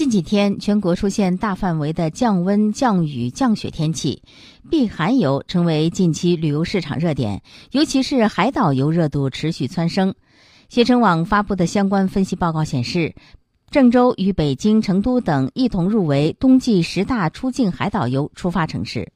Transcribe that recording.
近几天全国出现大范围的降温降雨降雪天气避寒游成为近期旅游市场热点尤其是海岛游热度持续蹿升。携程网发布的相关分析报告显示郑州与北京成都等一同入围冬季十大出境海岛游出发城市。